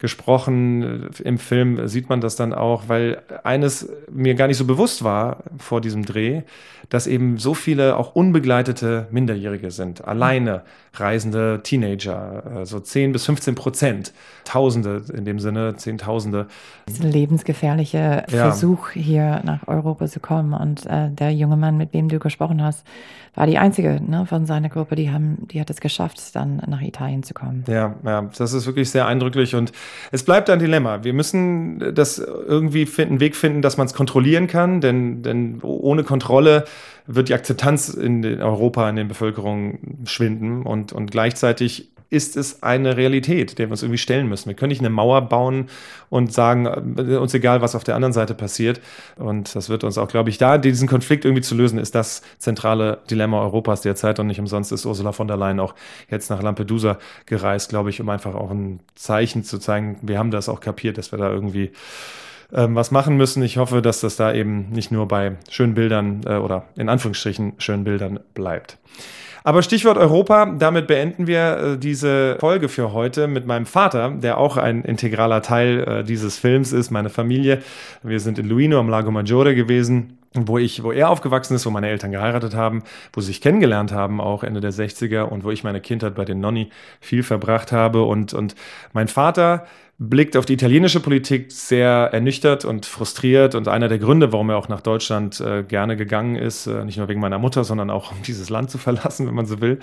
gesprochen. Im Film sieht man das dann auch, weil eines mir gar nicht so bewusst war vor diesem Dreh, dass eben so viele auch unbegleitete Minderjährige sind, alleine reisende Teenager, so also 10 bis 15 Prozent, Tausende in dem Sinne, Zehntausende. Dieser lebensgefährliche ja. Versuch, hier nach Europa zu kommen. Und äh, der junge Mann, mit dem du gesprochen hast, war die einzige ne, von seiner Gruppe, die, haben, die hat es geschafft, dann nach Italien zu kommen. Ja, ja, das ist wirklich sehr eindrücklich und es bleibt ein Dilemma. Wir müssen das irgendwie finden, einen Weg finden, dass man es kontrollieren kann, denn, denn ohne Kontrolle wird die Akzeptanz in Europa, in den Bevölkerungen schwinden und, und gleichzeitig ist es eine Realität, der wir uns irgendwie stellen müssen. Wir können nicht eine Mauer bauen und sagen, äh, uns egal, was auf der anderen Seite passiert. Und das wird uns auch, glaube ich, da diesen Konflikt irgendwie zu lösen, ist das zentrale Dilemma Europas derzeit. Und nicht umsonst ist Ursula von der Leyen auch jetzt nach Lampedusa gereist, glaube ich, um einfach auch ein Zeichen zu zeigen, wir haben das auch kapiert, dass wir da irgendwie ähm, was machen müssen. Ich hoffe, dass das da eben nicht nur bei schönen Bildern äh, oder in Anführungsstrichen schönen Bildern bleibt. Aber Stichwort Europa, damit beenden wir äh, diese Folge für heute mit meinem Vater, der auch ein integraler Teil äh, dieses Films ist, meine Familie. Wir sind in Luino am Lago Maggiore gewesen wo ich, wo er aufgewachsen ist, wo meine Eltern geheiratet haben, wo sie sich kennengelernt haben, auch Ende der 60er und wo ich meine Kindheit bei den Nonni viel verbracht habe und, und mein Vater blickt auf die italienische Politik sehr ernüchtert und frustriert und einer der Gründe, warum er auch nach Deutschland äh, gerne gegangen ist, äh, nicht nur wegen meiner Mutter, sondern auch um (laughs) dieses Land zu verlassen, wenn man so will,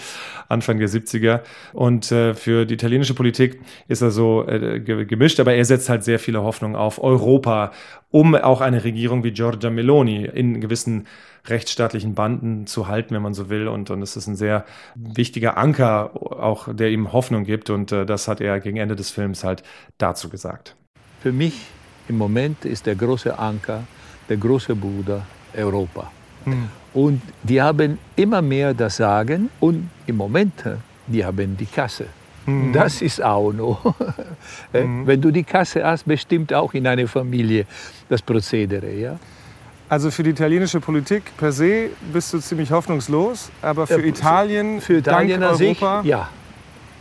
Anfang der 70er. Und äh, für die italienische Politik ist er so äh, gemischt, aber er setzt halt sehr viele Hoffnungen auf Europa, um auch eine Regierung wie Giorgia Meloni in gewissen rechtsstaatlichen Banden zu halten, wenn man so will. Und, und es ist ein sehr wichtiger Anker, auch der ihm Hoffnung gibt. Und äh, das hat er gegen Ende des Films halt dazu gesagt. Für mich im Moment ist der große Anker, der große Bruder Europa. Hm. Und die haben immer mehr das Sagen und im Moment, die haben die Kasse. Hm. Das ist auch noch. (laughs) Äh, hm. Wenn du die Kasse hast, bestimmt auch in einer Familie das Prozedere. Ja? Also für die italienische Politik per se bist du ziemlich hoffnungslos, aber für äh, Italien, für Italien dank Europa, sich, ja.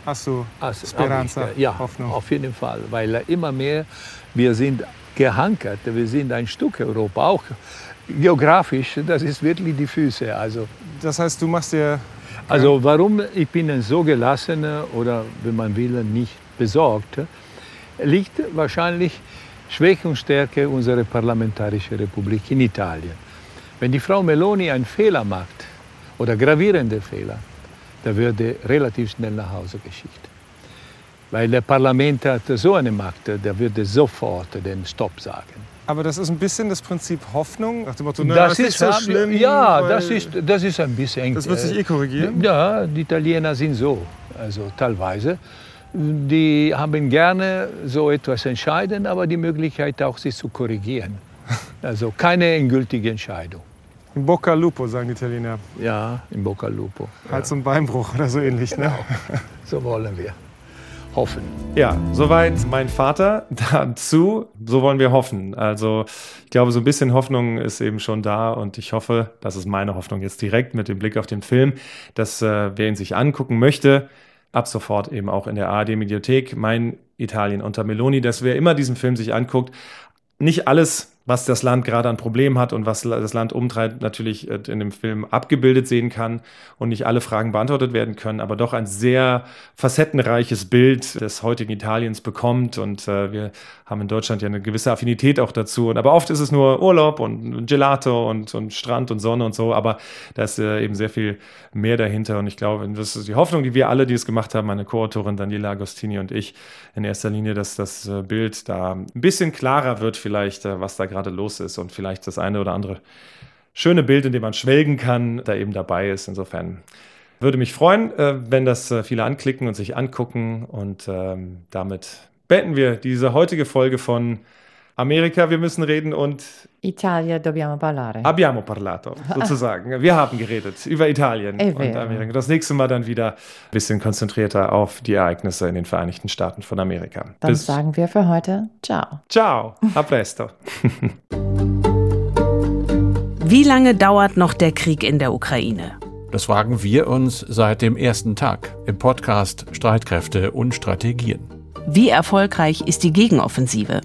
Hast du also, Speranza, ich, ja, Hoffnung. Auf jeden Fall, weil immer mehr wir sind gehankert, wir sind ein Stück Europa, auch geografisch, das ist wirklich die Füße. Also, das heißt, du machst dir... Also warum ich bin so gelassen oder, wenn man will, nicht besorgt, liegt wahrscheinlich Schwäche und Stärke unserer parlamentarischen Republik in Italien. Wenn die Frau Meloni einen Fehler macht oder gravierende Fehler, da würde relativ schnell nach Hause geschickt. Weil der Parlament hat so eine Macht, der würde sofort den Stopp sagen. Aber das ist ein bisschen das Prinzip Hoffnung, nach dem Motto, na, das, das, ist so schlimm. Ja, das ist, das ist ein bisschen. Das wird sich eh korrigieren? Ja, die Italiener sind so, also teilweise die haben gerne so etwas entscheiden, aber die Möglichkeit auch, sich zu korrigieren. (laughs) Also keine endgültige Entscheidung. In Bocca Lupo, sagen die Italiener. Ja, in Bocca Lupo. Hals- und Beinbruch oder so ähnlich, ne? genau. So wollen wir. Hoffen. Ja, soweit mein Vater. Dazu, so wollen wir hoffen. Also, ich glaube, so ein bisschen Hoffnung ist eben schon da und ich hoffe, das ist meine Hoffnung jetzt direkt mit dem Blick auf den Film, dass äh, wer ihn sich angucken möchte, ab sofort eben auch in der ARD-Mediathek. Mein Italien unter Meloni, dass wer immer diesen Film sich anguckt, nicht alles was das Land gerade an Problemen hat und was das Land umtreibt, natürlich äh, in dem Film abgebildet sehen kann und nicht alle Fragen beantwortet werden können, aber doch ein sehr facettenreiches Bild des heutigen Italiens bekommt. Und äh, wir haben in Deutschland ja eine gewisse Affinität auch dazu. Und, aber oft ist es nur Urlaub und Gelato und, und Strand und Sonne und so, aber da ist äh, eben sehr viel mehr dahinter. Und ich glaube, das ist die Hoffnung, die wir alle, die es gemacht haben, meine Co-Autorin Daniela Agostini und ich, in erster Linie, dass das äh, Bild da ein bisschen klarer wird, vielleicht, äh, was da gerade gerade los ist und vielleicht das eine oder andere schöne Bild, in dem man schwelgen kann, da eben dabei ist. Insofern würde mich freuen, äh, wenn das äh, viele anklicken und sich angucken. Und ähm, damit beenden wir diese heutige Folge von Amerika, wir müssen reden und Italia dobbiamo parlare. Abbiamo parlato, (laughs) sozusagen. wir haben geredet über Italien und Amerika. Das nächste Mal dann wieder ein bisschen konzentrierter auf die Ereignisse in den Vereinigten Staaten von Amerika. Dann Bis sagen wir für heute Ciao. Ciao, a presto. (laughs) Wie lange dauert noch der Krieg in der Ukraine? Das fragen wir uns seit dem ersten Tag im Podcast Streitkräfte und Strategien. Wie erfolgreich ist die Gegenoffensive?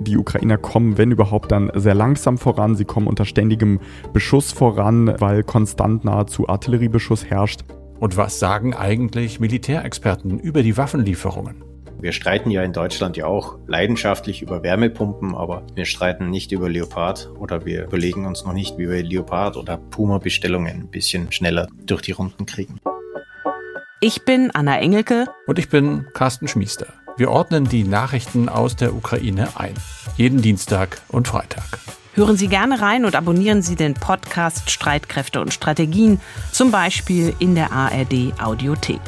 Die Ukrainer kommen, wenn überhaupt, dann sehr langsam voran. Sie kommen unter ständigem Beschuss voran, weil konstant nahezu Artilleriebeschuss herrscht. Und was sagen eigentlich Militärexperten über die Waffenlieferungen? Wir streiten ja in Deutschland ja auch leidenschaftlich über Wärmepumpen, aber wir streiten nicht über Leopard oder wir überlegen uns noch nicht, wie wir Leopard oder Puma-Bestellungen ein bisschen schneller durch die Runden kriegen. Ich bin Anna Engelke. Und ich bin Carsten Schmiester. Wir ordnen die Nachrichten aus der Ukraine ein. Jeden Dienstag und Freitag. Hören Sie gerne rein und abonnieren Sie den Podcast Streitkräfte und Strategien, zum Beispiel in der ARD Audiothek.